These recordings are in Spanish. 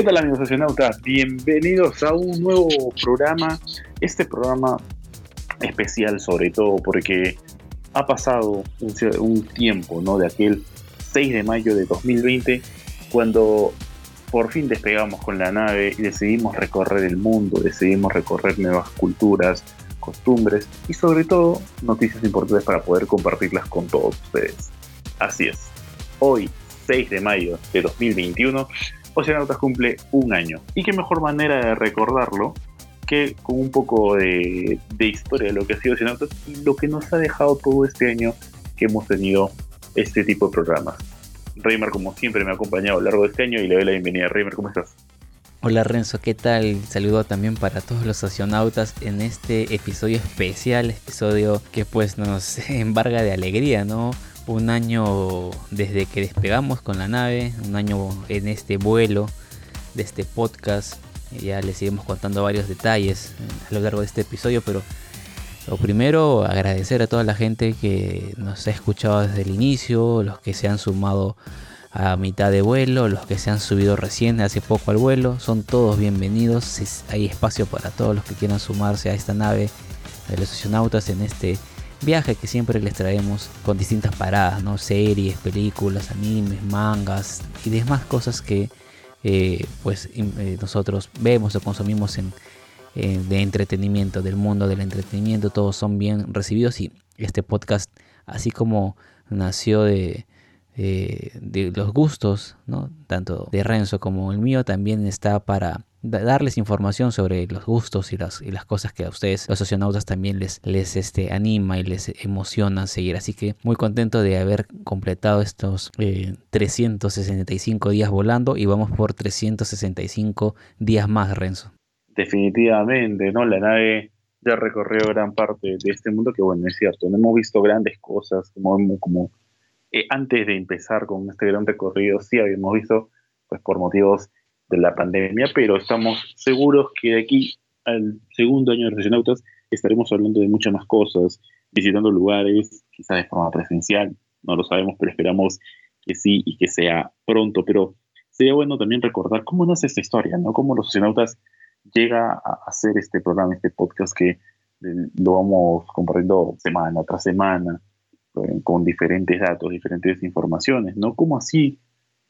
¿Qué tal amigos astronautas? Bienvenidos a un nuevo programa. Este programa especial sobre todo porque ha pasado un, tiempo, ¿no? De aquel 6 de mayo de 2020 cuando por fin despegamos con la nave y decidimos recorrer el mundo, decidimos recorrer nuevas culturas, costumbres y sobre todo noticias importantes para poder compartirlas con todos ustedes. Así es, hoy 6 de mayo de 2021 Oceanautas cumple un año. Y qué mejor manera de recordarlo que con un poco de, historia de lo que ha sido Oceanautas y lo que nos ha dejado todo este año que hemos tenido este tipo de programas. Reimer, como siempre, me ha acompañado a lo largo de este año y le doy la bienvenida. Reimer, ¿cómo estás? Hola Renzo, ¿qué tal? Saludo también para todos los oceanautas en este episodio especial, episodio que pues nos embarga de alegría, ¿no? Un año desde que despegamos con la nave, un año en este vuelo de este podcast. Ya les iremos contando varios detalles a lo largo de este episodio, pero lo primero, agradecer a toda la gente que nos ha escuchado desde el inicio, los que se han sumado a mitad de vuelo, los que se han subido recién hace poco al vuelo, son todos bienvenidos. Hay espacio para todos los que quieran sumarse a esta nave de los astronautas en este viaje que siempre les traemos con distintas paradas, ¿no? Series, películas, animes, mangas y demás cosas que eh, pues eh, nosotros vemos o consumimos en, eh, de entretenimiento, del mundo del entretenimiento, todos son bien recibidos y este podcast, así como nació de, de los gustos, ¿no? tanto de Renzo como el mío, también está para darles información sobre los gustos y las, cosas que a ustedes, los socionautas, también les, este, anima y les emociona seguir. Así que muy contento de haber completado estos 365 eh, días volando y vamos por 365 días más, Renzo. Definitivamente, ¿no? La nave ya recorrió gran parte de este mundo que, bueno, es cierto, no hemos visto grandes cosas como, como eh, antes de empezar con este gran recorrido, sí habíamos visto, pues por motivos de la pandemia, pero estamos seguros que de aquí al segundo año de Regionautas estaremos hablando de muchas más cosas, visitando lugares, quizás de forma presencial, no lo sabemos, pero esperamos que sí y que sea pronto. Pero sería bueno también recordar cómo nace esta historia, ¿no? Cómo los astronautas llega a hacer este programa, este podcast que lo vamos compartiendo semana tras semana, eh, con diferentes datos, diferentes informaciones, ¿no? Cómo así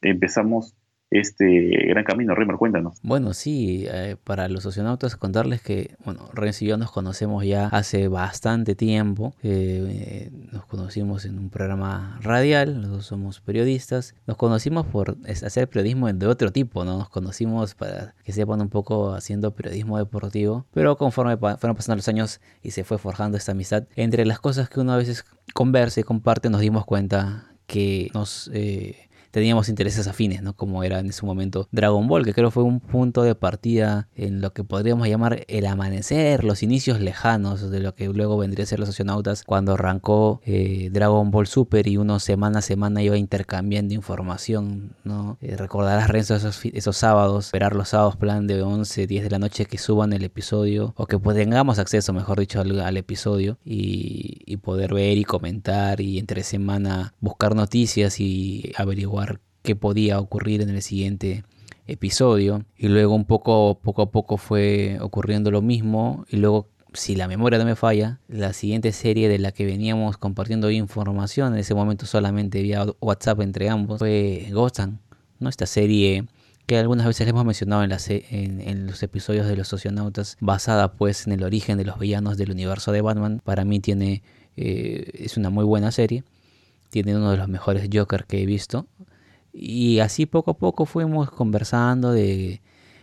empezamos este gran camino. Rimer, cuéntanos. Bueno, sí, eh, para los socionautas contarles que, bueno, Renzo y yo nos conocemos ya hace bastante tiempo. Eh, nos conocimos en un programa radial, los dos somos periodistas. Nos conocimos por hacer periodismo de otro tipo, ¿no? Nos conocimos para que sepan un poco haciendo periodismo deportivo, pero conforme fueron pasando los años y se fue forjando esta amistad, entre las cosas que uno a veces conversa y comparte, nos dimos cuenta que nos... Eh, teníamos intereses afines, ¿no? Como era en ese momento Dragon Ball, que creo fue un punto de partida en lo que podríamos llamar el amanecer, los inicios lejanos de lo que luego vendría a ser los astronautas cuando arrancó eh, Dragon Ball Super y uno semana a semana iba intercambiando información, ¿no? Eh, recordarás Renzo esos, esos sábados, esperar los sábados plan de 11, 10 de la noche que suban el episodio o que pues tengamos acceso, mejor dicho, al, episodio y, y poder ver y comentar y entre semana buscar noticias y averiguar qué podía ocurrir en el siguiente episodio y luego un poco poco a poco fue ocurriendo lo mismo y luego si la memoria no me falla, la siguiente serie de la que veníamos compartiendo información, en ese momento solamente vía WhatsApp entre ambos, fue Gotham. Esta serie que algunas veces hemos mencionado en, en, los episodios de los socionautas, basada pues en el origen de los villanos del universo de Batman. Para mí tiene, eh, es una muy buena serie, tiene uno de los mejores Joker que he visto. Y así poco a poco fuimos conversando de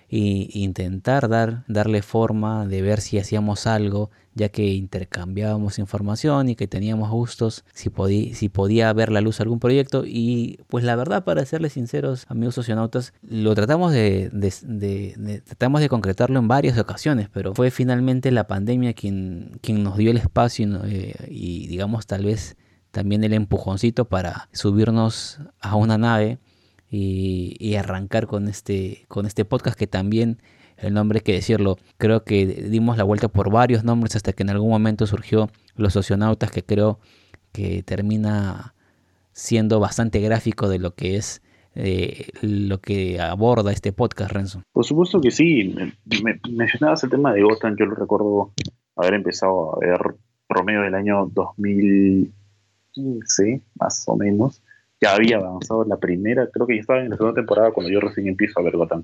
intentar dar, darle forma, de ver si hacíamos algo, ya que intercambiábamos información y que teníamos gustos, si, podía, ver la luz algún proyecto. Y pues la verdad, para serles sinceros, amigos socionautas, lo tratamos de, tratamos de concretarlo en varias ocasiones, pero fue finalmente la pandemia quien, quien nos dio el espacio y eh, digamos tal vez también el empujoncito para subirnos a una nave y, arrancar con este, con este podcast que también el nombre hay que decirlo, creo que dimos la vuelta por varios nombres hasta que en algún momento surgió Los Oceanautas que creo que termina siendo bastante gráfico de lo que es eh, lo que aborda este podcast, Renzo. Por supuesto que sí. Me, mencionabas el tema de Gotham, yo lo recuerdo haber empezado a ver promedio del año 2015, más o menos. Ya había avanzado la primera, creo que ya estaba en la segunda temporada cuando yo recién empiezo a ver Gotham.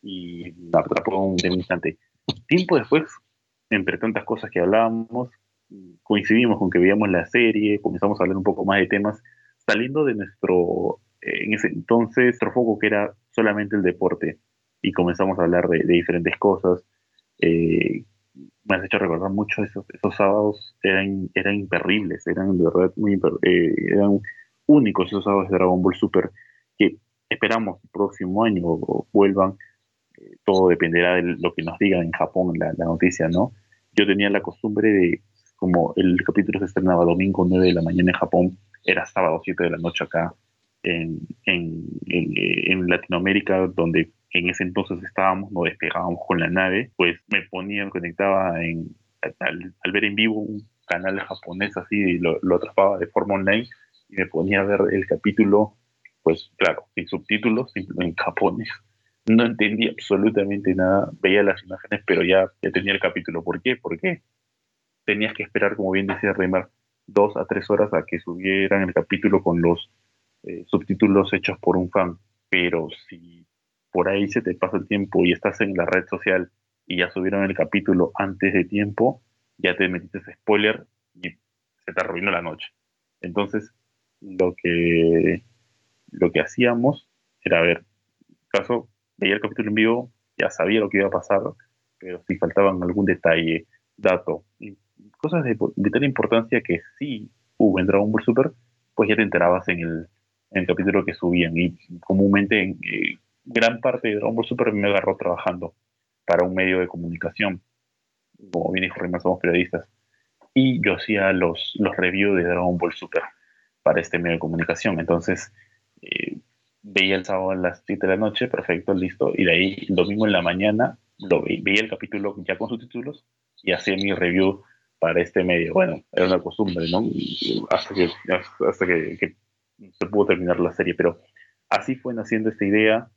Y me atrapó un, de instante. Tiempo después, entre tantas cosas que hablábamos, coincidimos con que veíamos la serie, comenzamos a hablar un poco más de temas, saliendo de nuestro, eh, en ese entonces, nuestro foco que era solamente el deporte, y comenzamos a hablar de, diferentes cosas. Eh, me has hecho recordar mucho esos, esos sábados, eran, eran imperribles, eran de verdad muy eh, eran únicos esos sábados de Dragon Ball Super, que esperamos el próximo año vuelvan, todo dependerá de lo que nos digan en Japón la, la noticia, ¿no? Yo tenía la costumbre de como el capítulo se estrenaba domingo 9 de la mañana en Japón, era sábado 7 de la noche acá en, en, en, Latinoamérica, donde en ese entonces estábamos, no despegábamos con la nave, pues me ponía, me conectaba en, al, ver en vivo un canal japonés así y lo, lo atrapaba de forma online y me ponía a ver el capítulo, pues claro, sin subtítulos, en japonés. No entendía absolutamente nada, veía las imágenes, pero ya, ya tenía el capítulo. ¿Por qué? ¿Por qué? tenías que esperar, como bien decía Reymar, dos a tres horas a que subieran el capítulo con los eh, subtítulos hechos por un fan. Pero si por ahí se te pasa el tiempo y estás en la red social y ya subieron el capítulo antes de tiempo, ya te metiste spoiler y se te arruinó la noche. Entonces, lo que, lo que hacíamos era ver, caso, veía el capítulo en vivo, ya sabía lo que iba a pasar, pero si faltaban algún detalle, dato, cosas de vital importancia que sí hubo en Dragon Ball Super, pues ya te enterabas en el, en el capítulo que subían. Y comúnmente en eh, gran parte de Dragon Ball Super me agarró trabajando para un medio de comunicación. Como bien dijo somos periodistas. Y yo hacía los, los reviews de Dragon Ball Super para este medio de comunicación. Entonces, eh, veía el sábado a las 7 de la noche, perfecto, listo. Y de ahí, el domingo en la mañana, lo veía el capítulo ya con subtítulos y hacía mi review para este medio. Bueno, era una costumbre, ¿no? Hasta que, hasta que, se pudo terminar la serie, pero así fue naciendo esta idea.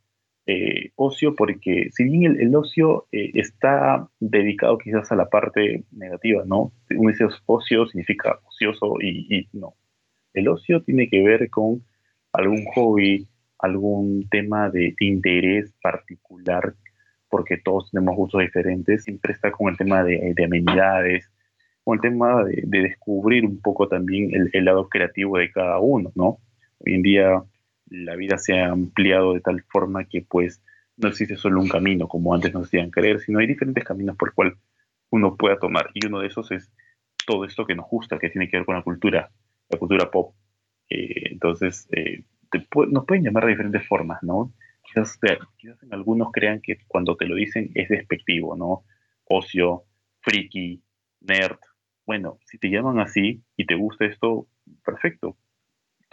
Eh, ocio, porque si bien el, ocio eh, está dedicado quizás a la parte negativa, ¿no? Un dice ocio significa ocioso y, no. El ocio tiene que ver con algún hobby, algún tema de, interés particular, porque todos tenemos gustos diferentes. Siempre está con el tema de, de amenidades, con el tema de, descubrir un poco también el, lado creativo de cada uno, ¿no? Hoy en día la vida se ha ampliado de tal forma que pues no existe solo un camino, como antes nos hacían creer, sino hay diferentes caminos por el cual uno pueda tomar. Y uno de esos es todo esto que nos gusta, que tiene que ver con la cultura, la cultura pop. Eh, entonces, eh, nos pueden llamar de diferentes formas, ¿no? Quizás, quizás en algunos crean que cuando te lo dicen es despectivo, ¿no? Ocio, friki, nerd, bueno, si te llaman así y te gusta esto, perfecto,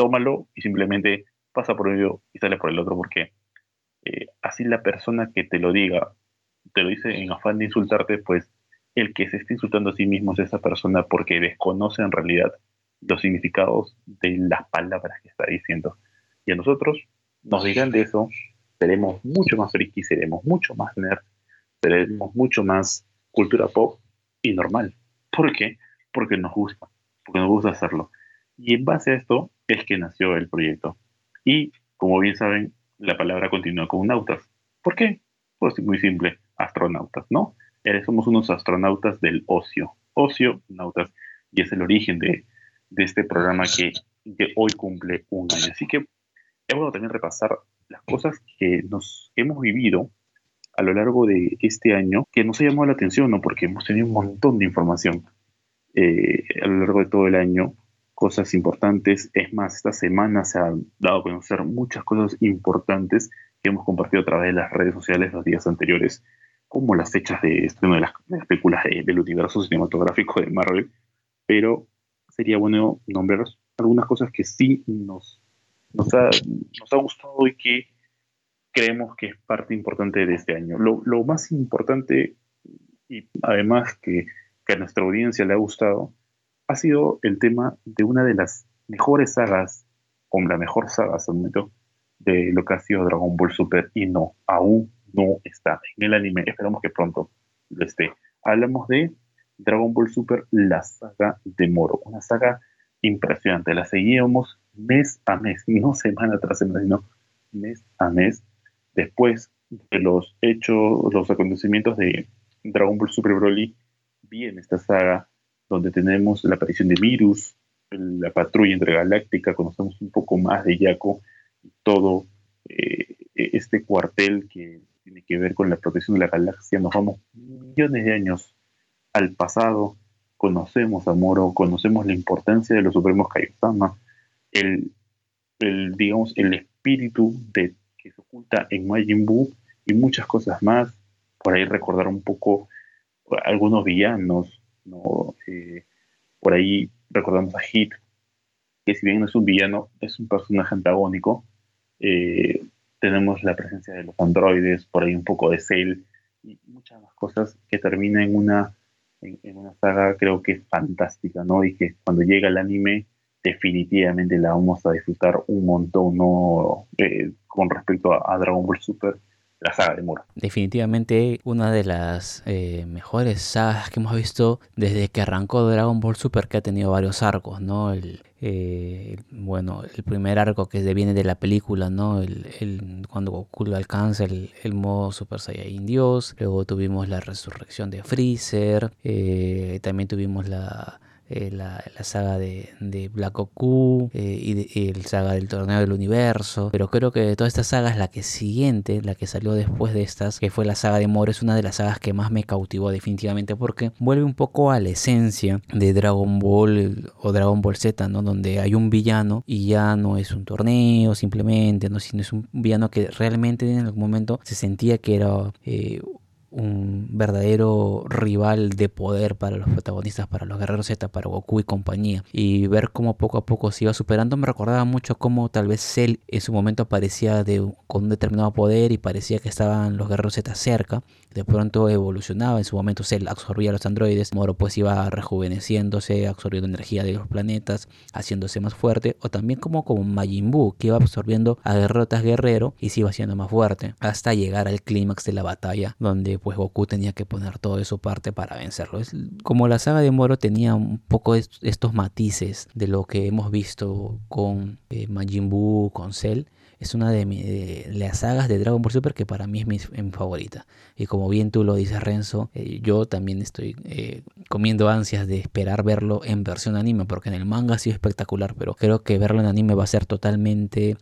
tómalo y simplemente pasa por ello y sale por el otro, porque eh, así la persona que te lo diga, te lo dice en afán de insultarte, pues el que se está insultando a sí mismo es esa persona porque desconoce en realidad los significados de las palabras que está diciendo. Y a nosotros nos dirán de eso, seremos mucho más friki, seremos mucho más nerd, seremos mucho más cultura pop y normal. ¿Por qué? Porque nos gusta, porque nos gusta hacerlo. Y en base a esto es que nació el proyecto. Y, como bien saben, la palabra continúa con nautas. ¿Por qué? Pues muy simple, astronautas, ¿no? Eh, somos unos astronautas del ocio. Ocio, nautas. Y es el origen de, este programa que, que, hoy cumple un año. Así que es bueno también repasar las cosas que nos hemos vivido a lo largo de este año que nos ha llamado la atención, ¿no? Porque hemos tenido un montón de información eh, a lo largo de todo el año, cosas importantes. Es más, esta semana se han dado a conocer muchas cosas importantes que hemos compartido a través de las redes sociales los días anteriores, como las fechas de estreno de las, películas del universo cinematográfico de Marvel. Pero sería bueno nombrar algunas cosas que sí nos, nos, ha, nos ha gustado y que creemos que es parte importante de este año. Lo, lo más importante, y además que, que, a nuestra audiencia le ha gustado, ha sido el tema de una de las mejores sagas, o la mejor saga hasta el momento, de lo que ha sido Dragon Ball Super y no, aún no está en el anime. Esperamos que pronto lo esté. Hablamos de Dragon Ball Super, la saga de Moro, una saga impresionante. La seguíamos mes a mes, no semana tras semana, sino mes a mes, después de los hechos, los acontecimientos de Dragon Ball Super Broly, viene esta saga donde tenemos la aparición de Virus, la patrulla intergaláctica, conocemos un poco más de Yaco todo eh, este cuartel que tiene que ver con la protección de la galaxia. Nos vamos millones de años al pasado, conocemos a Moro, conocemos la importancia de los Supremos Kaiosama, el, digamos, el espíritu que se oculta en Majin Buu y muchas cosas más. Por ahí recordar un poco algunos villanos, ¿no? Eh, por ahí recordamos a Hit, que si bien no es un villano, es un personaje antagónico. Eh, tenemos la presencia de los androides, por ahí un poco de Cell y muchas más cosas que termina en una, en, una saga creo que fantástica, ¿no? Y que cuando llega el anime definitivamente la vamos a disfrutar un montón, ¿no? Eh, con respecto a Dragon Ball Super la saga de. Definitivamente una de las eh, mejores sagas que hemos visto desde que arrancó Dragon Ball Super, que ha tenido varios arcos, ¿no? El, eh, bueno, el primer arco que viene de la película, ¿no? El, cuando Goku alcanza el, modo Super Saiyan Dios, luego tuvimos la resurrección de Freezer, eh, también tuvimos la eh, la, saga de, Black Goku eh, y, el saga del torneo del universo. Pero creo que de toda esta saga es la que siguiente, la que salió después de estas, que fue la saga de Moro, es una de las sagas que más me cautivó definitivamente porque vuelve un poco a la esencia de Dragon Ball o Dragon Ball Z, ¿no? Donde hay un villano y ya no es un torneo simplemente, ¿no? Sino es un villano que realmente en algún momento se sentía que era eh, un verdadero rival de poder para los protagonistas, para los guerreros Z, para Goku y compañía. Y ver cómo poco a poco se iba superando me recordaba mucho cómo tal vez Cell en su momento aparecía de, con un determinado poder y parecía que estaban los guerreros Z cerca. De pronto evolucionaba, en su momento Cell absorbía a los androides, Moro pues iba rejuveneciéndose, absorbiendo energía de los planetas, haciéndose más fuerte. O también como, como Majin Buu, que iba absorbiendo a Guerrotas Guerrero y se iba haciendo más fuerte. Hasta llegar al clímax de la batalla, donde pues Goku tenía que poner todo de su parte para vencerlo. Es como la saga de Moro tenía un poco estos matices de lo que hemos visto con eh, Majin Buu, con Cell. Es una de, las sagas de Dragon Ball Super que para mí es mi, favorita. Y como bien tú lo dices, Renzo, eh, yo también estoy eh, comiendo ansias de esperar verlo en versión anime, porque en el manga ha sido espectacular, pero creo que verlo en anime va a ser totalmente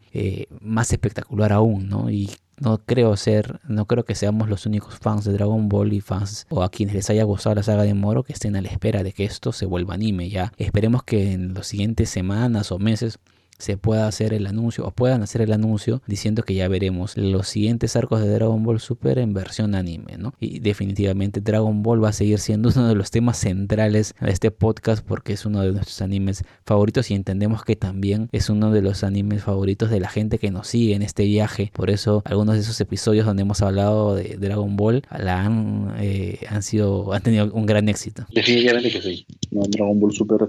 más espectacular aún, ¿no? Y no creo ser, no creo que seamos los únicos fans de Dragon Ball y fans o a quienes les haya gustado la saga de Moro que estén a la espera de que esto se vuelva anime ya. Esperemos que en las siguientes semanas o meses se pueda hacer el anuncio o puedan hacer el anuncio diciendo que ya veremos los siguientes arcos de Dragon Ball Super en versión anime, ¿no? Y definitivamente Dragon Ball va a seguir siendo uno de los temas centrales de este podcast porque es uno de nuestros animes favoritos y entendemos que también es uno de los animes favoritos de la gente que nos sigue en este viaje. Por eso algunos de esos episodios donde hemos hablado de Dragon Ball la han, eh, han sido han tenido un gran éxito. Definitivamente que sí. Dragon Ball Super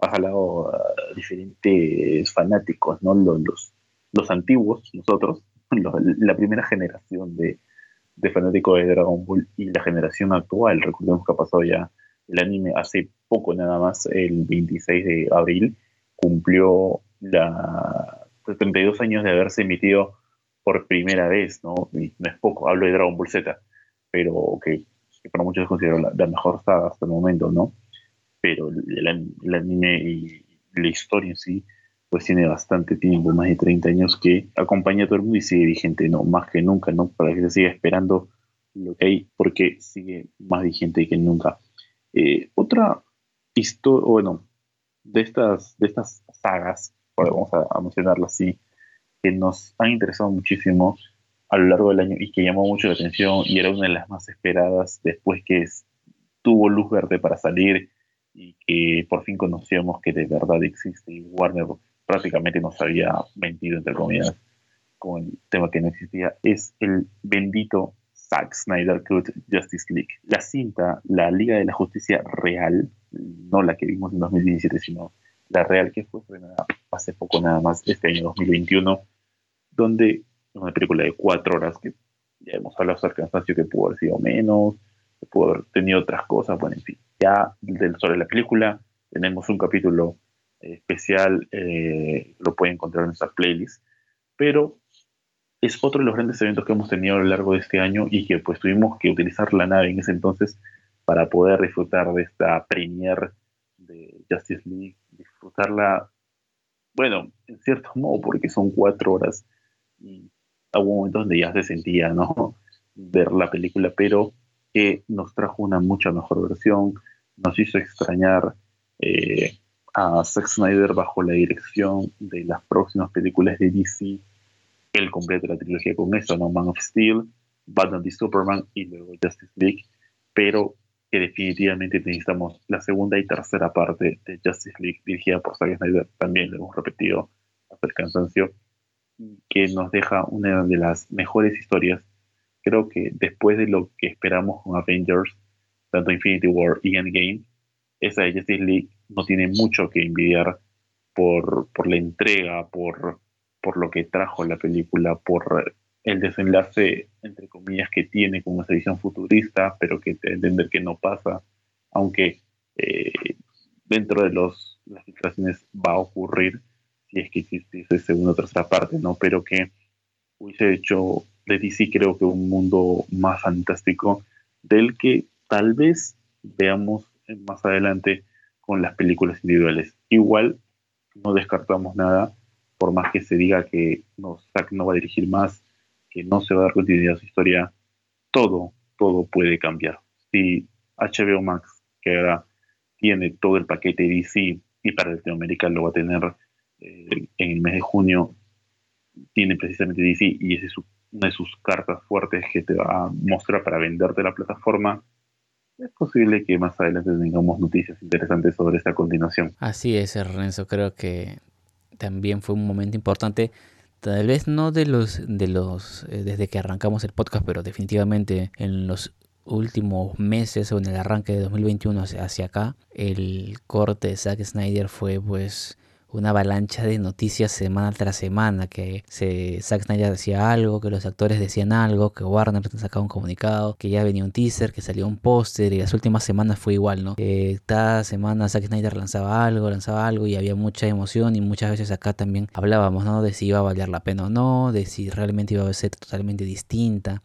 ha jalado a diferentes fanáticos, ¿no? Los, los, antiguos, nosotros, la primera generación de, de fanáticos de Dragon Ball y la generación actual. Recordemos que ha pasado ya el anime hace poco nada más, el 26 de abril, cumplió la 32 años de haberse emitido por primera vez, ¿no? Y no es poco, hablo de Dragon Ball Z, pero que, para muchos es considerado la, la, mejor saga hasta el momento, ¿no? Pero el, anime y la historia en sí pues tiene bastante tiempo, más de 30 años que acompaña a todo el mundo y sigue vigente, no, más que nunca, ¿no? Para que se siga esperando lo que hay, porque sigue más vigente que nunca. Eh, otra historia, bueno, de estas, de estas sagas, vamos a, a mencionarlas así, que nos han interesado muchísimo a lo largo del año y que llamó mucho la atención y era una de las más esperadas después que tuvo luz verde para salir y que por fin conocíamos que de verdad existe. Y Warner prácticamente nos había mentido entre comillas con el tema que no existía. Es el bendito Zack Snyder Cut Justice League. La cinta, la Liga de la Justicia real, no la que vimos en 2017, sino la real que fue hace poco nada más, este año 2021, donde una película de cuatro horas que ya hemos hablado de cansancio que pudo haber sido menos, que pudo haber tenido otras cosas, bueno, en fin, ya del, sobre la película tenemos un capítulo especial, eh, lo pueden encontrar en nuestra playlist, pero es otro de los grandes eventos que hemos tenido a lo largo de este año y que pues tuvimos que utilizar la nave en ese entonces para poder disfrutar de esta premiere de Justice League, disfrutarla, bueno, en cierto modo, porque son cuatro horas y hubo momentos donde ya se sentía, ¿no? Ver la película, pero que nos trajo una mucha mejor versión, nos hizo extrañar eh, a Zack Snyder bajo la dirección de las próximas películas de DC, el completo de la trilogía con eso, ¿no? Man of Steel, Batman v Superman y luego Justice League, pero que definitivamente necesitamos la segunda y tercera parte de Justice League dirigida por Zack Snyder, también lo hemos repetido hasta el cansancio, que nos deja una de las mejores historias. Creo que después de lo que esperamos con Avengers, tanto Infinity War y Endgame, esa de Justice League no tiene mucho que envidiar por, por la entrega, por, por lo que trajo la película, por el desenlace, entre comillas, que tiene con esa visión futurista, pero que entender que no pasa, aunque eh, dentro de los, las filtraciones va a ocurrir si es que existe esa segunda o tercera parte, ¿no? Pero que hubiese hecho de DC creo que un mundo más fantástico del que tal vez veamos más adelante con las películas individuales. Igual no descartamos nada, por más que se diga que no, Zack no va a dirigir más, que no se va a dar continuidad a su historia, todo, todo puede cambiar. Si HBO Max, que ahora tiene todo el paquete DC y para Latinoamérica lo va a tener eh, en el mes de junio, tiene precisamente DC y esa es una de sus cartas fuertes que te va a mostrar para venderte la plataforma es posible que más adelante tengamos noticias interesantes sobre esta continuación. Así es, Renzo, creo que también fue un momento importante, tal vez no de los, de los, eh, desde que arrancamos el podcast, pero definitivamente en los últimos meses o en el arranque de 2021 hacia acá, el corte de Zack Snyder fue pues una avalancha de noticias semana tras semana, que se, Zack Snyder decía algo, que los actores decían algo, que Warner sacaba un comunicado, que ya venía un teaser, que salió un póster y las últimas semanas fue igual, ¿no? cada semana Zack Snyder lanzaba algo, lanzaba algo y había mucha emoción y muchas veces acá también hablábamos, ¿no? De si iba a valer la pena o no, de si realmente iba a ser totalmente distinta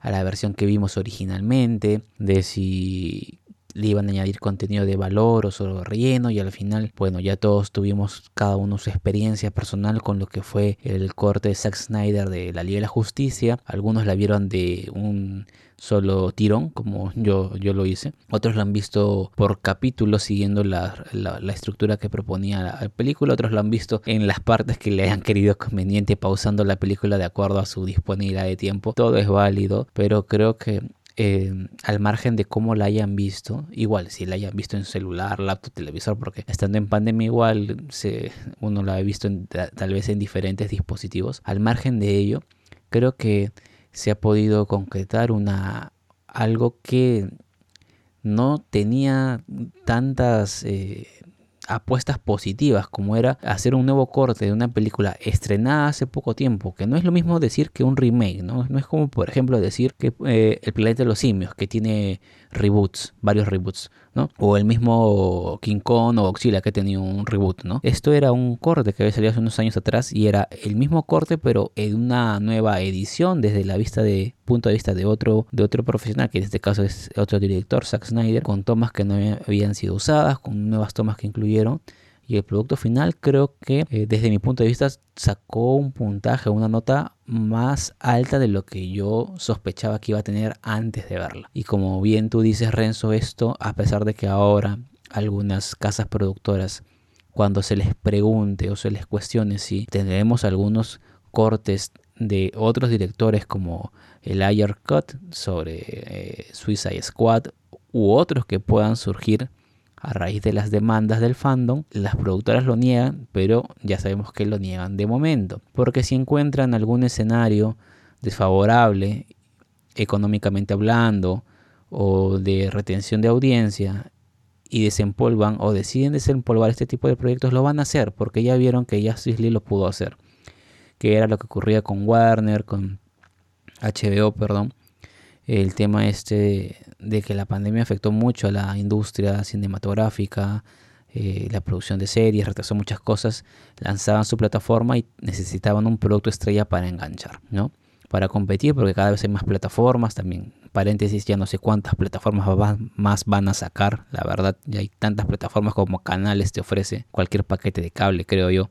a la versión que vimos originalmente, de si le iban a añadir contenido de valor o solo relleno y al final, bueno, ya todos tuvimos cada uno su experiencia personal con lo que fue el corte de Zack Snyder de la Liga de la Justicia. Algunos la vieron de un solo tirón, como yo, yo lo hice. Otros lo han visto por capítulos siguiendo la, la, estructura que proponía la película. Otros lo han visto en las partes que le hayan querido conveniente, pausando la película de acuerdo a su disponibilidad de tiempo. Todo es válido, pero creo que eh, al margen de cómo la hayan visto, igual si la hayan visto en celular, laptop, televisor, porque estando en pandemia igual se, uno la ha visto tal vez en diferentes dispositivos, al margen de ello, creo que se ha podido concretar una algo que no tenía tantas eh, apuestas positivas como era hacer un nuevo corte de una película estrenada hace poco tiempo, que no es lo mismo decir que un remake, ¿no? No es como por ejemplo decir que eh, El planeta de los simios, que tiene reboots, varios reboots, ¿no? O el mismo King Kong o Godzilla que tenía un reboot, ¿no? Esto era un corte que había salido hace unos años atrás y era el mismo corte pero en una nueva edición desde la vista de punto de vista de otro de otro profesional que en este caso es otro director, Zack Snyder, con tomas que no habían sido usadas, con nuevas tomas que incluyeron y el producto final creo que eh, desde mi punto de vista sacó un puntaje, una nota más alta de lo que yo sospechaba que iba a tener antes de verla. Y como bien tú dices Renzo, esto a pesar de que ahora algunas casas productoras cuando se les pregunte o se les cuestione si tendremos algunos cortes de otros directores como el Ayer Cut sobre eh, Suicide Squad u otros que puedan surgir a raíz de las demandas del fandom, las productoras lo niegan, pero ya sabemos que lo niegan de momento, porque si encuentran algún escenario desfavorable económicamente hablando o de retención de audiencia y desempolvan o deciden desempolvar este tipo de proyectos, lo van a hacer porque ya vieron que ya League lo pudo hacer. Que era lo que ocurría con Warner, con HBO, perdón. El tema este de que la pandemia afectó mucho a la industria cinematográfica, eh, la producción de series, retrasó muchas cosas, lanzaban su plataforma y necesitaban un producto estrella para enganchar, ¿no? Para competir, porque cada vez hay más plataformas, también, paréntesis, ya no sé cuántas plataformas más van a sacar, la verdad, ya hay tantas plataformas como canales te ofrece cualquier paquete de cable, creo yo.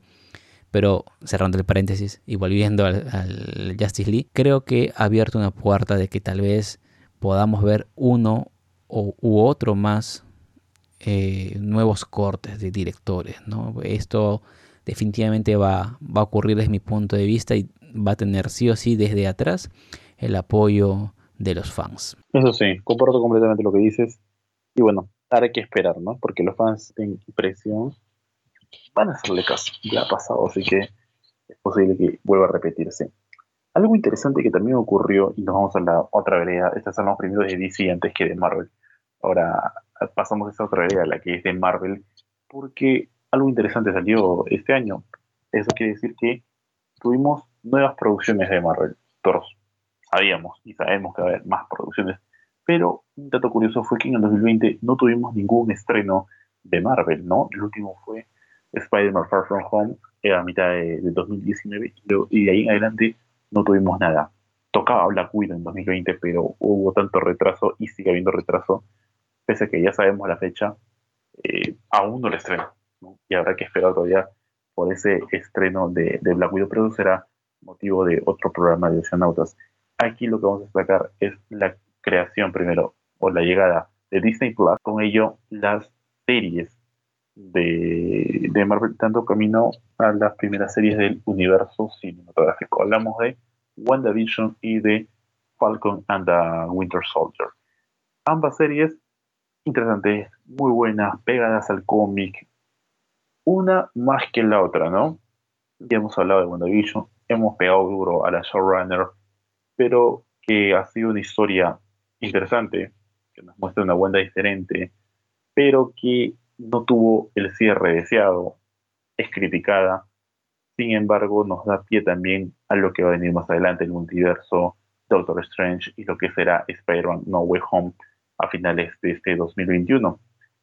Pero cerrando el paréntesis y volviendo al, Justice League, creo que ha abierto una puerta de que tal vez podamos ver uno o, u otro más eh, nuevos cortes de directores. ¿no? Esto definitivamente va, va a ocurrir desde mi punto de vista y va a tener sí o sí desde atrás el apoyo de los fans. Eso sí, comparto completamente lo que dices. Y bueno, habrá que esperar, ¿no? Porque los fans en presión van a hacerle caso. Ya ha pasado, así que es posible que vuelva a repetirse. Algo interesante que también ocurrió, y nos vamos a la otra vereda, estas son los primeros de DC antes que de Marvel. Ahora pasamos a esa otra vereda, la que es de Marvel, porque algo interesante salió este año. Eso quiere decir que tuvimos nuevas producciones de Marvel. Todos sabíamos y sabemos que va a haber más producciones. Pero un dato curioso fue que en el 2020 no tuvimos ningún estreno de Marvel, ¿no? El último fue Spider-Man Far From Home a mitad de, 2019 y de ahí en adelante no tuvimos nada. Tocaba Black Widow en 2020, pero hubo tanto retraso y sigue habiendo retraso, pese a que ya sabemos la fecha, eh, aún no lo estreno. Y habrá que esperar todavía por ese estreno de, Black Widow, pero será motivo de otro programa de Oceanautas. Aquí lo que vamos a destacar es la creación primero, o la llegada de Disney Plus, con ello las series de, de Marvel dando camino a las primeras series del universo cinematográfico. Hablamos de WandaVision y de Falcon and the Winter Soldier. Ambas series interesantes, muy buenas, pegadas al cómic. Una más que la otra, ¿no? Ya hemos hablado de WandaVision, hemos pegado duro a la showrunner, pero que ha sido una historia interesante, que nos muestra una Wanda diferente, pero que no tuvo el cierre deseado, es criticada, sin embargo nos da pie también a lo que va a venir más adelante, el multiverso, Doctor Strange y lo que será Spider-Man No Way Home a finales de este 2021.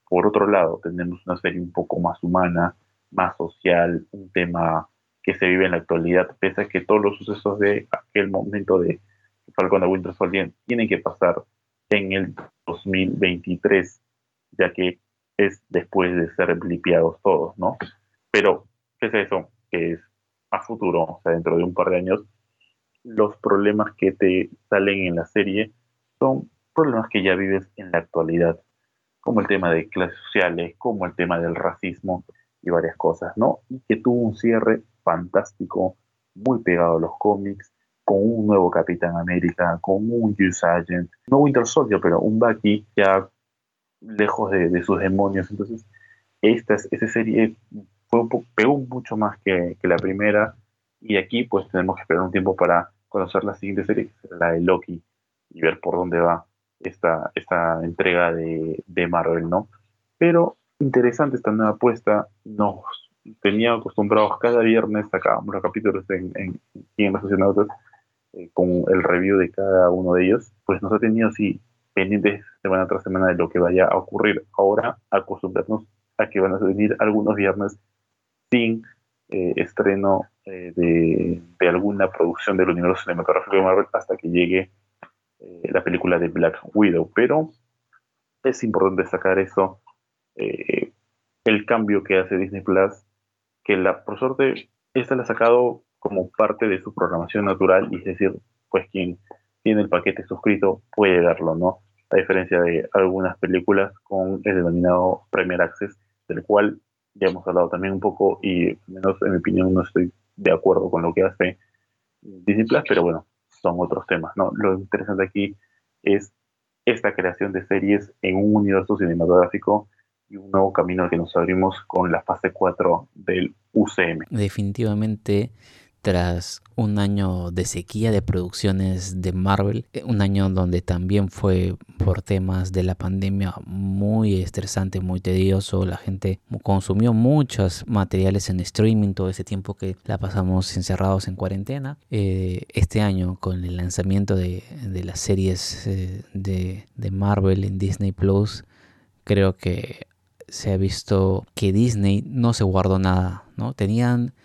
Por otro lado, tenemos una serie un poco más humana, más social, un tema que se vive en la actualidad, pese a que todos los sucesos de aquel momento de Falcon de Winter Soldier tienen que pasar en el 2023, ya que es después de ser blipeados todos, ¿no? Pero, ¿qué es eso? Que es a futuro, o sea, dentro de un par de años, los problemas que te salen en la serie son problemas que ya vives en la actualidad, como el tema de clases sociales, como el tema del racismo y varias cosas, ¿no? Y que tuvo un cierre fantástico, muy pegado a los cómics, con un nuevo Capitán América, con un Use Agent, no Winter Soldier, pero un Bucky ya lejos de, sus demonios. Entonces, esta, esta serie fue un pegó mucho más que, la primera. Y aquí, pues, tenemos que esperar un tiempo para conocer la siguiente serie, que la de Loki, y ver por dónde va esta, esta entrega de, Marvel, ¿no? Pero interesante esta nueva apuesta. Nos tenía acostumbrados cada viernes, sacábamos los capítulos en, en, en la eh, con el review de cada uno de ellos. Pues nos ha tenido así pendientes semana tras semana de lo que vaya a ocurrir. Ahora acostumbrarnos a que van a venir algunos viernes sin eh, estreno eh, de, alguna producción del universo cinematográfico de Marvel hasta que llegue eh, la película de Black Widow. Pero es importante destacar eso, el cambio que hace Disney Plus, que la, por suerte, esta la ha sacado como parte de su programación natural, y es decir, pues quien tiene el paquete suscrito puede verlo, ¿no? A diferencia de algunas películas con el denominado Premier Access, del cual ya hemos hablado también un poco y, menos en mi opinión, no estoy de acuerdo con lo que hace Disney pero bueno, son otros temas, ¿no? Lo interesante aquí es esta creación de series en un universo cinematográfico y un nuevo camino que nos abrimos con la fase 4 del UCM. Definitivamente tras un año de sequía de producciones de Marvel, eh, un año donde también fue por temas de la pandemia muy estresante, muy tedioso, la gente consumió muchos materiales en streaming todo ese tiempo que la pasamos encerrados en cuarentena. Eh, este año con el lanzamiento de, las series eh, de, de Marvel en Disney Plus, creo que se ha visto que Disney no se guardó nada, ¿no? Tenían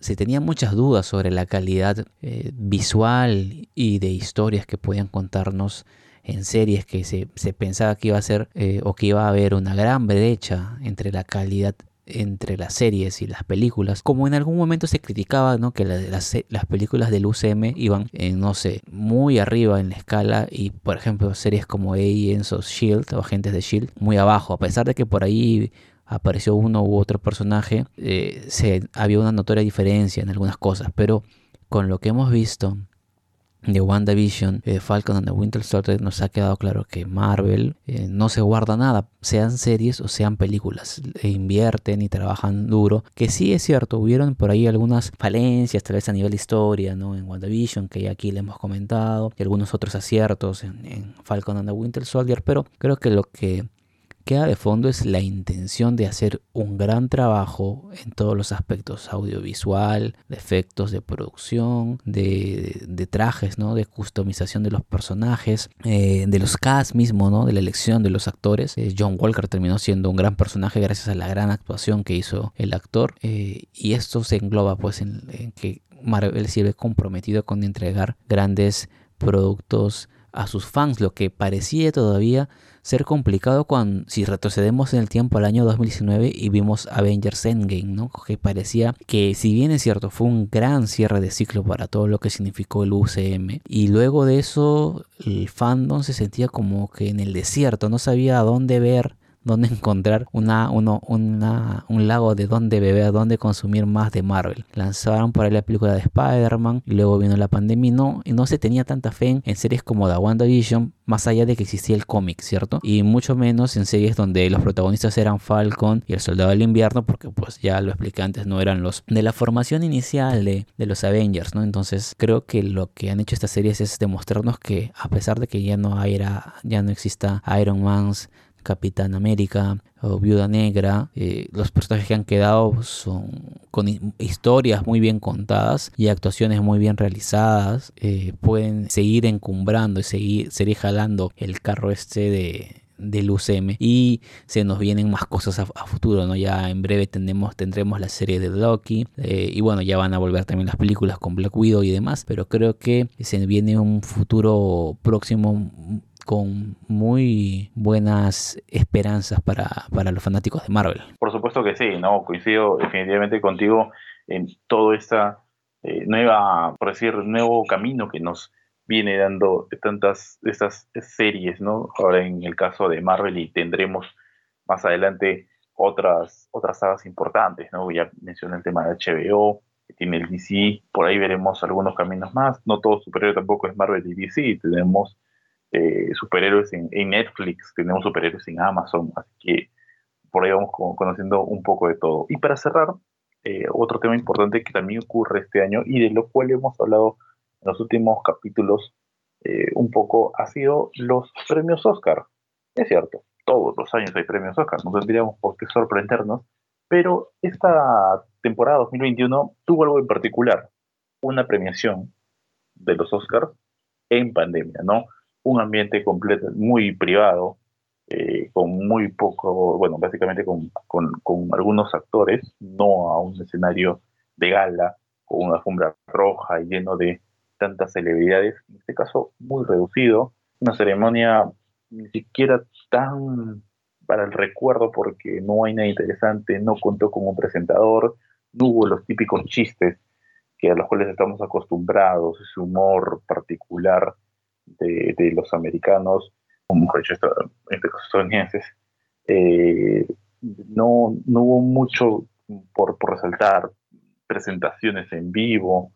se tenían muchas dudas sobre la calidad eh, visual y de historias que podían contarnos en series que se, pensaba que iba a ser eh, o que iba a haber una gran brecha entre la calidad entre las series y las películas, como en algún momento se criticaba ¿no? que las, películas del UCM iban, en, no sé, muy arriba en la escala y, por ejemplo, series como Agents of Shield o Agentes de Shield muy abajo, a pesar de que por ahí apareció uno u otro personaje, eh, se, había una notoria diferencia en algunas cosas, pero con lo que hemos visto de WandaVision, eh, Falcon and the Winter Soldier, nos ha quedado claro que Marvel eh, no se guarda nada, sean series o sean películas, e invierten y trabajan duro, que sí es cierto, hubieron por ahí algunas falencias, tal vez a nivel de historia, ¿no? En WandaVision, que ya aquí le hemos comentado, y algunos otros aciertos en, en Falcon and the Winter Soldier, pero creo que lo que queda de fondo es la intención de hacer un gran trabajo en todos los aspectos audiovisual, de efectos de producción, de, trajes, ¿no? de customización de los personajes, eh, de los cast mismo, ¿no? de la elección de los actores. Eh, John Walker terminó siendo un gran personaje gracias a la gran actuación que hizo el actor eh, y esto se engloba pues en, que Marvel sirve comprometido con entregar grandes productos a sus fans, lo que parecía todavía ser complicado cuando si retrocedemos en el tiempo al año 2019 y vimos Avengers Endgame, ¿no? Que parecía que si bien es cierto fue un gran cierre de ciclo para todo lo que significó el UCM y luego de eso el fandom se sentía como que en el desierto, no sabía a dónde ver dónde encontrar una, uno, una, un lago de dónde beber, dónde consumir más de Marvel. Lanzaron por ahí la película de Spider-Man y luego vino la pandemia y no, no se tenía tanta fe en, series como The WandaVision, más allá de que existía el cómic, ¿cierto? Y mucho menos en series donde los protagonistas eran Falcon y el Soldado del Invierno, porque pues ya lo expliqué antes, no eran los de la formación inicial de, de los Avengers, ¿no? Entonces creo que lo que han hecho estas series es demostrarnos que a pesar de que ya no, era, ya no exista Iron Man, Capitán América o Viuda Negra. Eh, los personajes que han quedado son con historias muy bien contadas y actuaciones muy bien realizadas. Eh, pueden seguir encumbrando y seguir, seguir jalando el carro este de del UCM y se nos vienen más cosas a, futuro, ¿no? Ya en breve tendremos, tendremos la serie de Loki eh, y bueno, ya van a volver también las películas con Black Widow y demás, pero creo que se viene un futuro próximo con muy buenas esperanzas para, los fanáticos de Marvel. Por supuesto que sí, no coincido definitivamente contigo en todo esta eh, nueva, por decir, nuevo camino que nos viene dando tantas estas series, ¿no? Ahora en el caso de Marvel y tendremos más adelante otras otras sagas importantes, ¿no? Ya mencioné el tema de HBO, que tiene el DC, por ahí veremos algunos caminos más. No todo superior tampoco es Marvel y DC, tenemos eh, superhéroes en, Netflix, tenemos superhéroes en Amazon, así que por ahí vamos conociendo un poco de todo. Y para cerrar, eh, otro tema importante que también ocurre este año y de lo cual hemos hablado en los últimos capítulos eh, un poco ha sido los premios Oscar. Es cierto, todos los años hay premios Oscar, no tendríamos por qué sorprendernos, pero esta temporada 2021 tuvo algo en particular, una premiación de los Oscars en pandemia, ¿no? Un ambiente completo, muy privado, eh, con muy poco, bueno, básicamente con, algunos actores, no a un escenario de gala, con una alfombra roja y lleno de tantas celebridades, en este caso muy reducido, una ceremonia ni siquiera tan para el recuerdo porque no hay nada interesante, no contó con un presentador, no hubo los típicos chistes a los cuales estamos acostumbrados, ese humor particular de, los americanos, o mejor dicho, estadounidenses, eh, no, no hubo mucho por, resaltar, presentaciones en vivo,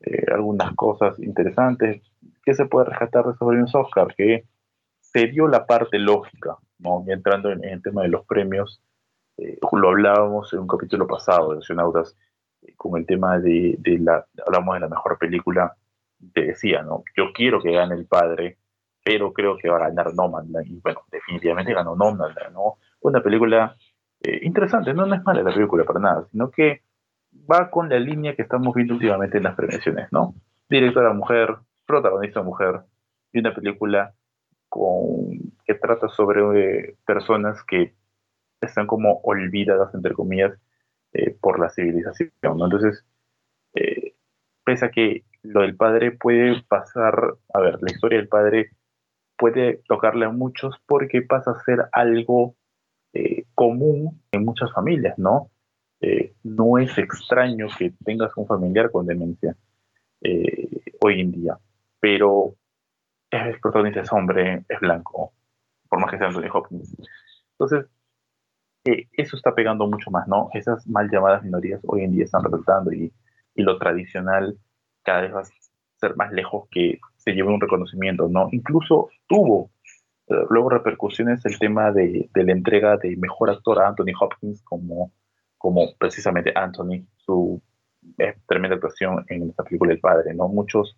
eh, algunas cosas interesantes. ¿Qué se puede rescatar de esos premios Oscar? Que se dio la parte lógica, ¿no? entrando en, el tema de los premios, eh, lo hablábamos en un capítulo pasado de Nacionautas, con el tema de, de la, hablamos de la mejor película, decía, ¿no? Yo quiero que gane el padre, pero creo que va a ganar Nomadland. Y bueno, definitivamente ganó Nomadland, ¿no? Una película eh, interesante, no, no es mala la película para nada, sino que va con la línea que estamos viendo últimamente en las prevenciones, ¿no? Directora mujer, protagonista mujer, y una película con, que trata sobre eh, personas que están como olvidadas, entre comillas, eh, por la civilización, ¿no? Entonces, pese a que lo del padre puede pasar, a ver, la historia del padre puede tocarle a muchos porque pasa a ser algo eh, común en muchas familias, ¿no? Eh, no es extraño que tengas un familiar con demencia eh, hoy en día, pero el protagonista es hombre, es blanco, por más que sea Anthony Hopkins. Entonces, eso está pegando mucho más, ¿no? Esas mal llamadas minorías hoy en día están resultando y, y lo tradicional cada vez va a ser más lejos que se lleve un reconocimiento, ¿no? Incluso tuvo eh, luego repercusiones el tema de, la entrega de mejor actor a Anthony Hopkins como, como precisamente Anthony, su eh, tremenda actuación en esta película El Padre, ¿no? Muchos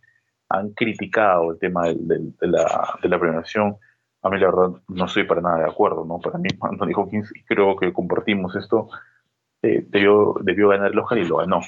han criticado el tema de, la, de la premiación. A mí la verdad no estoy para nada de acuerdo, ¿no? Para mí Anthony Hopkins, creo que compartimos esto, eh, debió, debió ganar el Oscar y lo ganó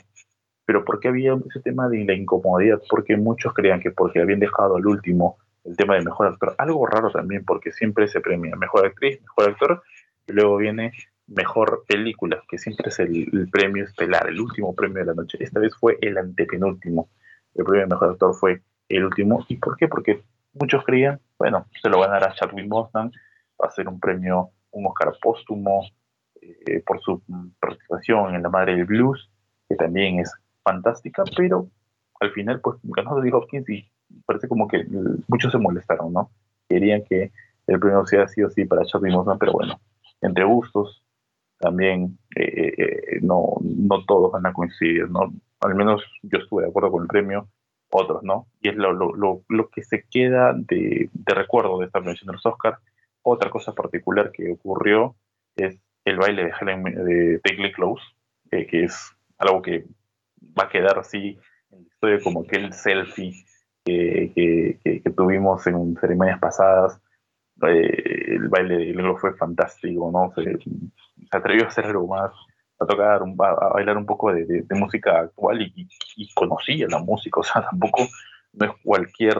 pero ¿por qué había ese tema de la incomodidad? Porque muchos creían que porque habían dejado al último el tema de mejor actor, algo raro también, porque siempre se premia mejor actriz, mejor actor, y luego viene mejor película, que siempre es el, premio estelar, el último premio de la noche. Esta vez fue el antepenúltimo. El premio de mejor actor fue el último. ¿Y por qué? Porque muchos creían, bueno, se lo van a dar a Chadwick Boseman, va a ser un premio, un Oscar póstumo eh, por su participación en La Madre del Blues, que también es fantástica, pero al final pues ganó de Hopkins y parece como que muchos se molestaron, ¿no? Querían que el premio sea así o sí para Charlie Boseman, pero bueno, entre gustos también eh, eh, no, no todos van a coincidir, ¿no? Al menos yo estuve de acuerdo con el premio, otros no. Y es lo, lo, lo, que se queda de, de, recuerdo de esta mención de los Oscars. Otra cosa particular que ocurrió es el baile de Helen de Take Close, eh, que es algo que va a quedar así en la historia como aquel selfie que, que, tuvimos en ceremonias pasadas. Eh, el baile del globo fue fantástico, ¿no? Se, atrevió a hacer algo más, a tocar, a, bailar un poco de, música actual y, conocía la música, o sea, tampoco no es cualquier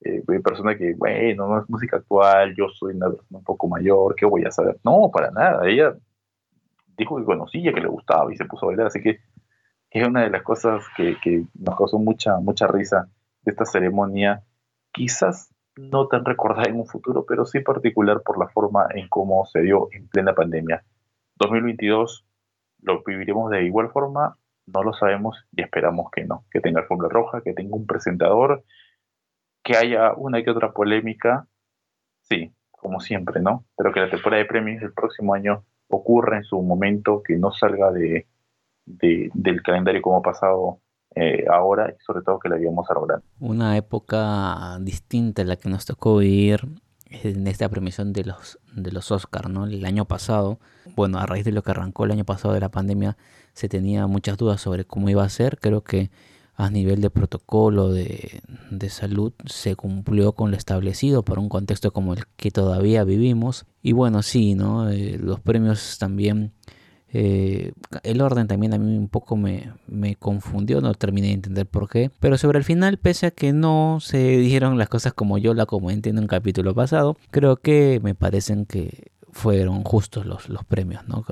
eh, persona que, bueno, no es música actual, yo soy una un poco mayor, ¿qué voy a saber? No, para nada, ella dijo que conocía, que le gustaba y se puso a bailar, así que es una de las cosas que, nos causó mucha, mucha risa de esta ceremonia, quizás no tan recordada en un futuro, pero sí particular por la forma en cómo se dio en plena pandemia. 2022 lo viviremos de igual forma, no lo sabemos y esperamos que no, que tenga alfombra roja, que tenga un presentador, que haya una que otra polémica, sí, como siempre, ¿no? Pero que la temporada de premios del próximo año ocurra en su momento, que no salga de, del calendario como ha pasado eh, ahora y sobre todo que la vivamos ahora. Una época distinta en la que nos tocó vivir en esta premiación de los, de los Oscars, ¿no? El año pasado, bueno, a raíz de lo que arrancó el año pasado de la pandemia, se tenía muchas dudas sobre cómo iba a ser. Creo que a nivel de protocolo de, de, salud se cumplió con lo establecido para un contexto como el que todavía vivimos. Y bueno, sí, ¿no? Eh, los premios también eh, el orden también a mí un poco me, me, confundió, no terminé de entender por qué. Pero sobre el final, pese a que no se dijeron las cosas como yo la comenté en un capítulo pasado, creo que me parecen que fueron justos los, los premios, ¿no?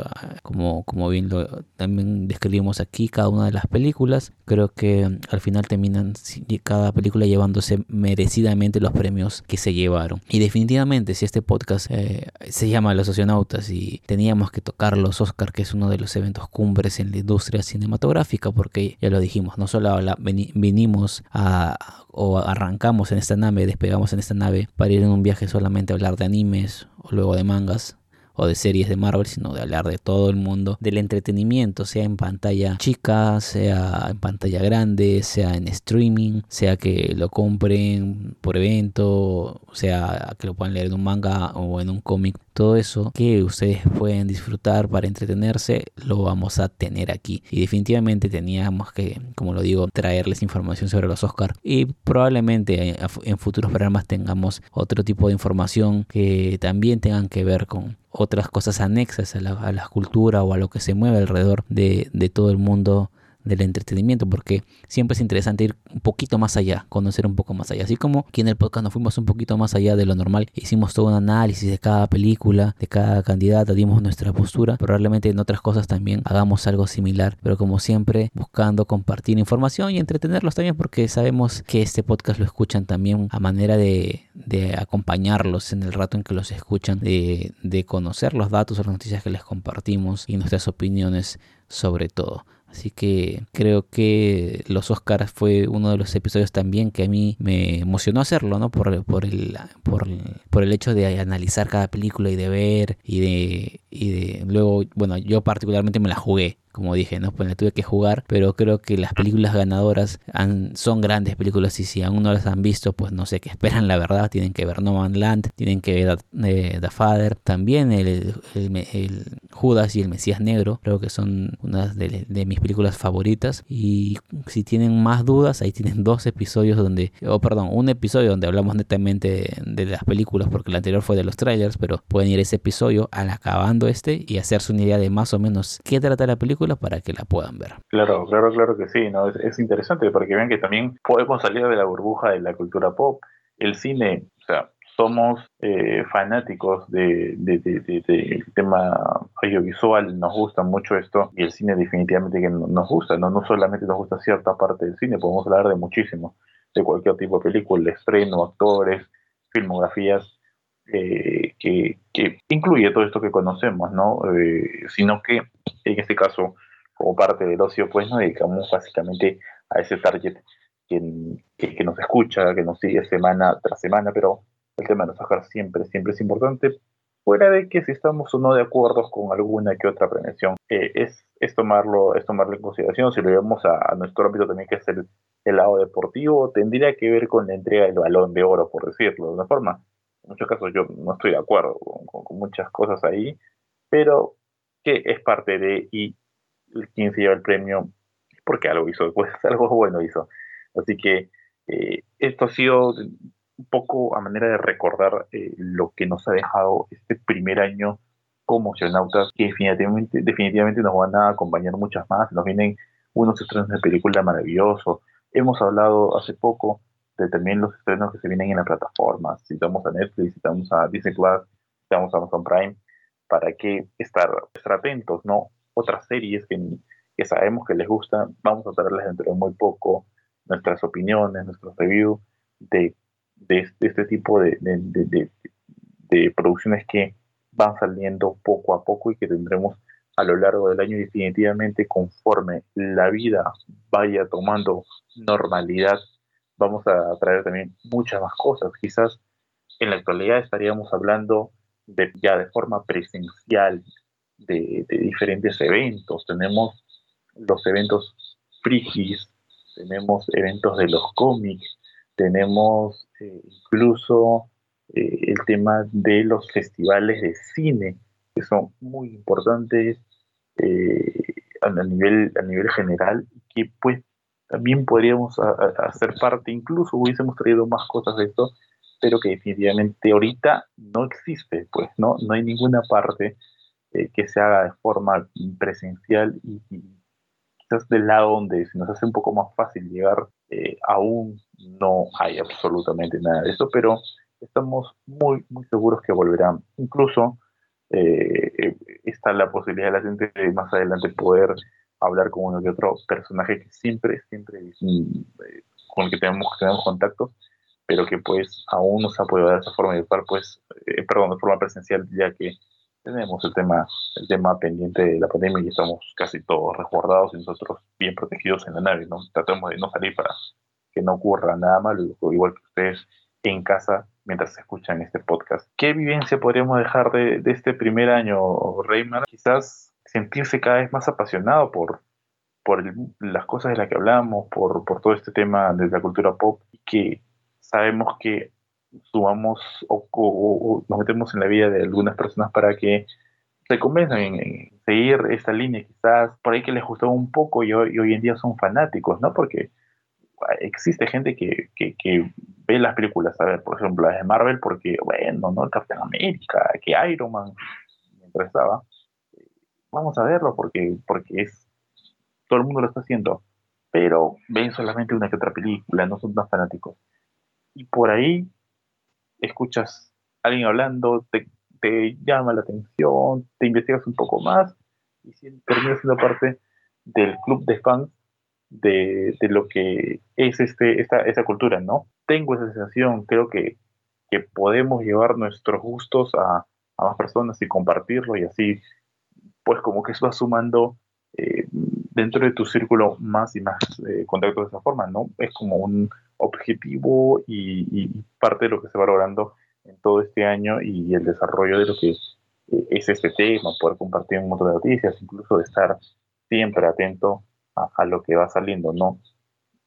Como, como bien lo también describimos aquí, cada una de las películas, creo que al final terminan cada película llevándose merecidamente los premios que se llevaron. Y definitivamente, si este podcast eh, se llama Los Socionautas y teníamos que tocar los Oscars, que es uno de los eventos cumbres en la industria cinematográfica, porque ya lo dijimos, no solo vinimos a o arrancamos en esta nave, despegamos en esta nave para ir en un viaje solamente a hablar de animes o luego de mangas o de series de Marvel, sino de hablar de todo el mundo del entretenimiento, sea en pantalla chica, sea en pantalla grande, sea en streaming, sea que lo compren por evento, sea que lo puedan leer en un manga o en un cómic todo eso que ustedes pueden disfrutar para entretenerse, lo vamos a tener aquí. Y definitivamente teníamos que, como lo digo, traerles información sobre los Oscars. Y probablemente en futuros programas tengamos otro tipo de información que también tengan que ver con otras cosas anexas a la, cultura o a lo que se mueve alrededor de, de todo el mundo del entretenimiento, porque siempre es interesante ir un poquito más allá, conocer un poco más allá. Así como aquí en el podcast nos fuimos un poquito más allá de lo normal, hicimos todo un análisis de cada película, de cada candidata, dimos nuestra postura, probablemente en otras cosas también hagamos algo similar, pero como siempre buscando compartir información y entretenerlos también, porque sabemos que este podcast lo escuchan también a manera de, acompañarlos en el rato en que los escuchan, de, de conocer los datos o las noticias que les compartimos y nuestras opiniones sobre todo. Así que creo que los Oscars fue uno de los episodios también que a mí me emocionó hacerlo, ¿no? Por, por, el, por, por el hecho de analizar cada película y de ver y de, y de luego, bueno, yo particularmente me la jugué como dije, ¿no? Pues la tuve que jugar, pero creo que las películas ganadoras son grandes películas y si aún no las han visto, pues no sé qué esperan, la verdad. Tienen que ver No Man Land, tienen que ver eh, The Father, también el, Judas y el Mesías Negro, creo que son unas de, mis películas favoritas. Y si tienen más dudas, ahí tienen dos episodios donde, oh, perdón, un episodio donde hablamos netamente de, las películas, porque el anterior fue de los trailers, pero pueden ir a ese episodio al acabando este y hacerse una idea de más o menos qué trata la película para que la puedan ver. Claro, claro, claro que sí, ¿no? Es, interesante porque vean que también podemos salir de la burbuja de la cultura pop. El cine, o sea, somos eh, fanáticos del de, tema audiovisual, nos gusta mucho esto y el cine definitivamente que nos gusta, ¿no? no solamente nos gusta cierta parte del cine, podemos hablar de muchísimo, de cualquier tipo de película, estreno, actores, filmografías, eh, que, incluye todo esto que conocemos, ¿no? Eh, sino que en este caso, como parte del ocio, pues nos dedicamos básicamente a ese target que, que, nos escucha, que nos sigue semana tras semana, pero el tema de los siempre, siempre es importante, fuera de que si estamos o no de acuerdo con alguna que otra prevención, eh, es, es, tomarlo, es tomarlo en consideración, si lo llevamos a, nuestro ámbito también, que es el, el lado deportivo, tendría que ver con la entrega del balón de oro, por decirlo de una forma muchos casos yo no estoy de acuerdo con, muchas cosas ahí, pero que es parte de y quien se lleva el premio porque algo hizo, pues algo bueno hizo. Así que eh, esto ha sido un poco a manera de recordar eh, lo que nos ha dejado este primer año como oceanautas, que definitivamente, definitivamente nos van a acompañar muchas más, nos vienen unos estrenos de película maravillosos. Hemos hablado hace poco también los estrenos que se vienen en las plataformas. Citamos a Netflix, citamos a Disney Plus, citamos a Amazon Prime, para que estar, atentos, ¿no? Otras series que, que sabemos que les gustan, vamos a traerles dentro de muy poco nuestras opiniones, nuestros reviews de, de, este tipo de, de, de producciones que van saliendo poco a poco y que tendremos a lo largo del año definitivamente conforme la vida vaya tomando normalidad vamos a traer también muchas más cosas. Quizás en la actualidad estaríamos hablando de, ya de forma presencial de, diferentes eventos. Tenemos los eventos frigis, tenemos eventos de los cómics, tenemos eh, incluso eh, el tema de los festivales de cine, que son muy importantes eh, a, nivel, a nivel general, que pues también podríamos hacer parte, incluso hubiésemos traído más cosas de esto, pero que definitivamente ahorita no existe, pues, ¿no? No hay ninguna parte eh, que se haga de forma presencial y, quizás del lado donde se nos hace un poco más fácil llegar, eh, aún no hay absolutamente nada de eso, pero estamos muy, muy seguros que volverán. Incluso eh, está la posibilidad de la gente de más adelante poder hablar con uno que otro personaje que siempre, siempre eh, con el que tenemos, tenemos contactos, pero que pues aún no se ha podido dar esa forma virtual, pues, eh, perdón, de forma presencial, ya que tenemos el tema, el tema pendiente de la pandemia y estamos casi todos resguardados y nosotros bien protegidos en la nave, ¿no? Tratemos de no salir para que no ocurra nada malo, igual que ustedes en casa mientras escuchan este podcast. ¿Qué vivencia podríamos dejar de, este primer año, Reyman? Quizás sentirse cada vez más apasionado por, por las cosas de las que hablamos, por, por todo este tema de la cultura pop, y que sabemos que subamos o, nos metemos en la vida de algunas personas para que se convenzan en, seguir esta línea, quizás por ahí que les gustó un poco y hoy, en día son fanáticos, ¿no? Porque existe gente que, que, ve las películas, a ver, por ejemplo, las de Marvel, porque, bueno, ¿no? Capitán América, que Iron Man, mientras estaba, vamos a verlo porque, porque es, todo el mundo lo está haciendo, pero ven solamente una que otra película, no son tan fanáticos. Y por ahí escuchas a alguien hablando, te, te llama la atención, te investigas un poco más y terminas siendo parte del club de fans de, lo que es este, esta, esa cultura, ¿no? Tengo esa sensación, creo que, que podemos llevar nuestros gustos a, a, más personas y compartirlo y así, pues como que eso va sumando eh, dentro de tu círculo más y más eh, contactos de esa forma, ¿no? Es como un objetivo y, parte de lo que se va logrando en todo este año y el desarrollo de lo que eh, es este tema, poder compartir un montón de noticias, incluso de estar siempre atento a, lo que va saliendo, ¿no?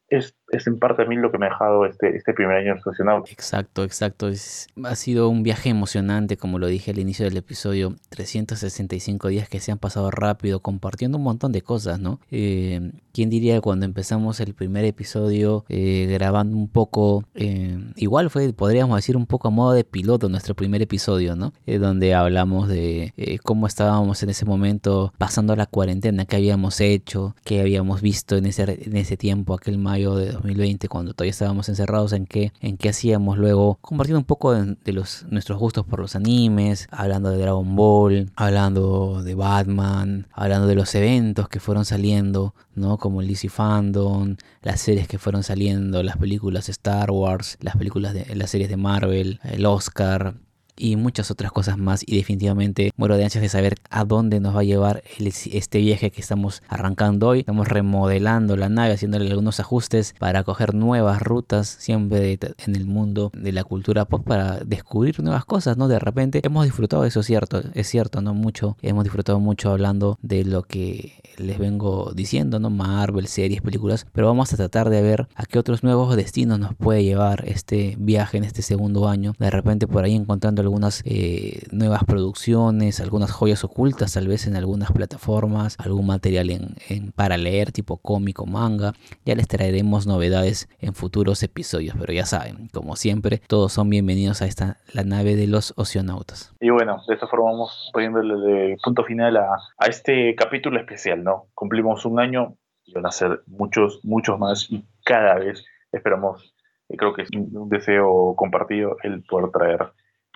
Es, es, en parte a mí lo que me ha dejado este, este primer año de Exacto, exacto. ha sido un viaje emocionante, como lo dije al inicio del episodio. 365 días que se han pasado rápido, compartiendo un montón de cosas, ¿no? Eh, ¿Quién diría que cuando empezamos el primer episodio eh, grabando un poco, eh, igual fue, podríamos decir, un poco a modo de piloto nuestro primer episodio, ¿no? Eh, donde hablamos de cómo estábamos en ese momento pasando la cuarentena, qué habíamos hecho, qué habíamos visto en ese, en ese tiempo, aquel mayo de 2020, cuando todavía estábamos encerrados, en qué, en qué hacíamos luego, compartiendo un poco de, los, nuestros gustos por los animes, hablando de Dragon Ball, hablando de Batman, hablando de los eventos que fueron saliendo, ¿no? como DC Fandom, las series que fueron saliendo, las películas Star Wars, las películas de las series de Marvel, el Oscar, y muchas otras cosas más y definitivamente muero de ansias de saber a dónde nos va a llevar este viaje que estamos arrancando hoy. Estamos remodelando la nave, haciéndole algunos ajustes para coger nuevas rutas siempre en el mundo de la cultura pop para descubrir nuevas cosas, ¿no? De repente hemos disfrutado, eso es cierto, es cierto, ¿no? Mucho, hemos disfrutado mucho hablando de lo que les vengo diciendo, ¿no? Marvel, series, películas, pero vamos a tratar de ver a qué otros nuevos destinos nos puede llevar este viaje en este segundo año. De repente por ahí encontrando algunas eh, nuevas producciones, algunas joyas ocultas tal vez en algunas plataformas, algún material en, para leer tipo cómic o manga. Ya les traeremos novedades en futuros episodios, pero ya saben, como siempre, todos son bienvenidos a esta la nave de los oceanautas. Y bueno, de esta forma vamos poniéndole punto final a, a este capítulo especial, ¿no? Cumplimos un año y van a ser muchos, muchos más y cada vez esperamos, y creo que es un deseo compartido el poder traer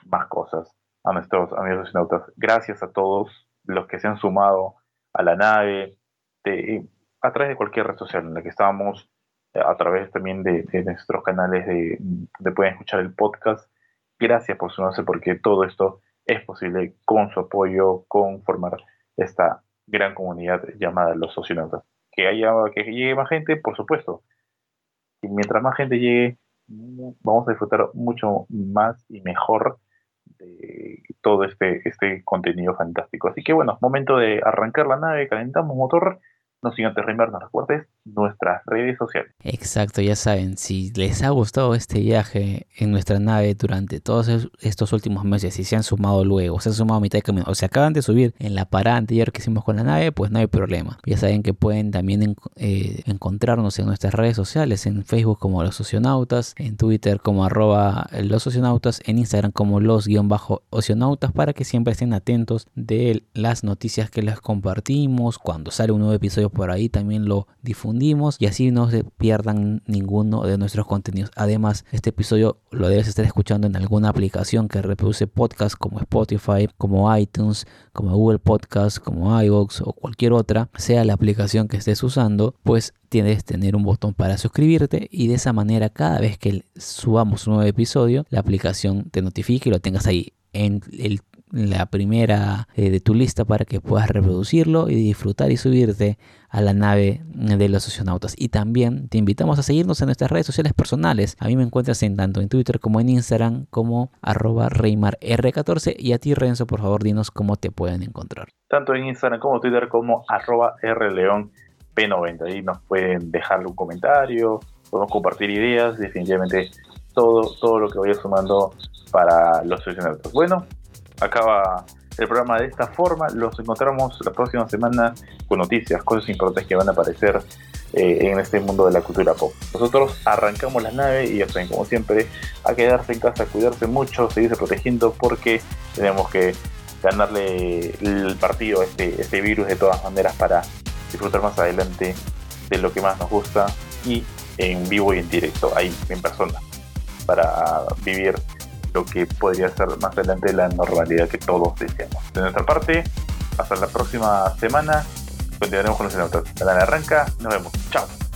más cosas a nuestros amigos astronautas. Gracias a todos los que se han sumado a la nave, a través de cualquier red social en la que estamos, eh, a través también de, nuestros canales de, donde pueden escuchar el podcast. Gracias por sumarse porque todo esto es posible con su apoyo, con formar esta gran comunidad llamada los socionautas. Que haya, que llegue más gente, por supuesto. Y mientras más gente llegue, vamos a disfrutar mucho más y mejor de todo este, este contenido fantástico. Así que bueno, momento de arrancar la nave, calentamos motor no sin antes nos recuerdes nuestras redes sociales. Exacto, ya saben, si les ha gustado este viaje en nuestra nave durante todos estos últimos meses, y se han sumado luego, se han sumado a mitad de camino, o se acaban de subir en la parada anterior que hicimos con la nave, pues no hay problema. Ya saben que pueden también eh, encontrarnos en nuestras redes sociales, en Facebook como Los Oceanautas, en Twitter como arroba Los Oceanautas, en Instagram como Los-Oceanautas, para que siempre estén atentos de las noticias que les compartimos, cuando sale un nuevo episodio por ahí también lo difundimos y así no se pierdan ninguno de nuestros contenidos. Además, este episodio lo debes estar escuchando en alguna aplicación que reproduce podcast como Spotify, como iTunes, como Google Podcast, como iVoox o cualquier otra, sea la aplicación que estés usando, pues tienes que tener un botón para suscribirte y de esa manera cada vez que subamos un nuevo episodio, la aplicación te notifique y lo tengas ahí en el la primera eh, de tu lista para que puedas reproducirlo y disfrutar y subirte a la nave de los socionautas. Y también te invitamos a seguirnos en nuestras redes sociales personales. A mí me encuentras en tanto en Twitter como en Instagram como arroba ReymarR14 y a ti Renzo por favor dinos cómo te pueden encontrar. Tanto en Instagram como Twitter como arroba RLeonP90. Ahí nos pueden dejar un comentario, podemos compartir ideas, definitivamente todo, todo lo que vaya sumando para los socionautas. Bueno, acaba el programa de esta forma. Los encontramos la próxima semana con noticias, cosas importantes que van a aparecer eh, en este mundo de la cultura pop. Nosotros arrancamos la nave y ya saben, como siempre, a quedarse en casa, cuidarse mucho, seguirse protegiendo porque tenemos que ganarle el partido a este, este virus de todas maneras para disfrutar más adelante de lo que más nos gusta y en vivo y en directo, ahí en persona, para vivir lo que podría ser más adelante la normalidad que todos deseamos. De nuestra parte, hasta la próxima semana. Continuaremos con los otros. La arranca. Nos vemos. Chao.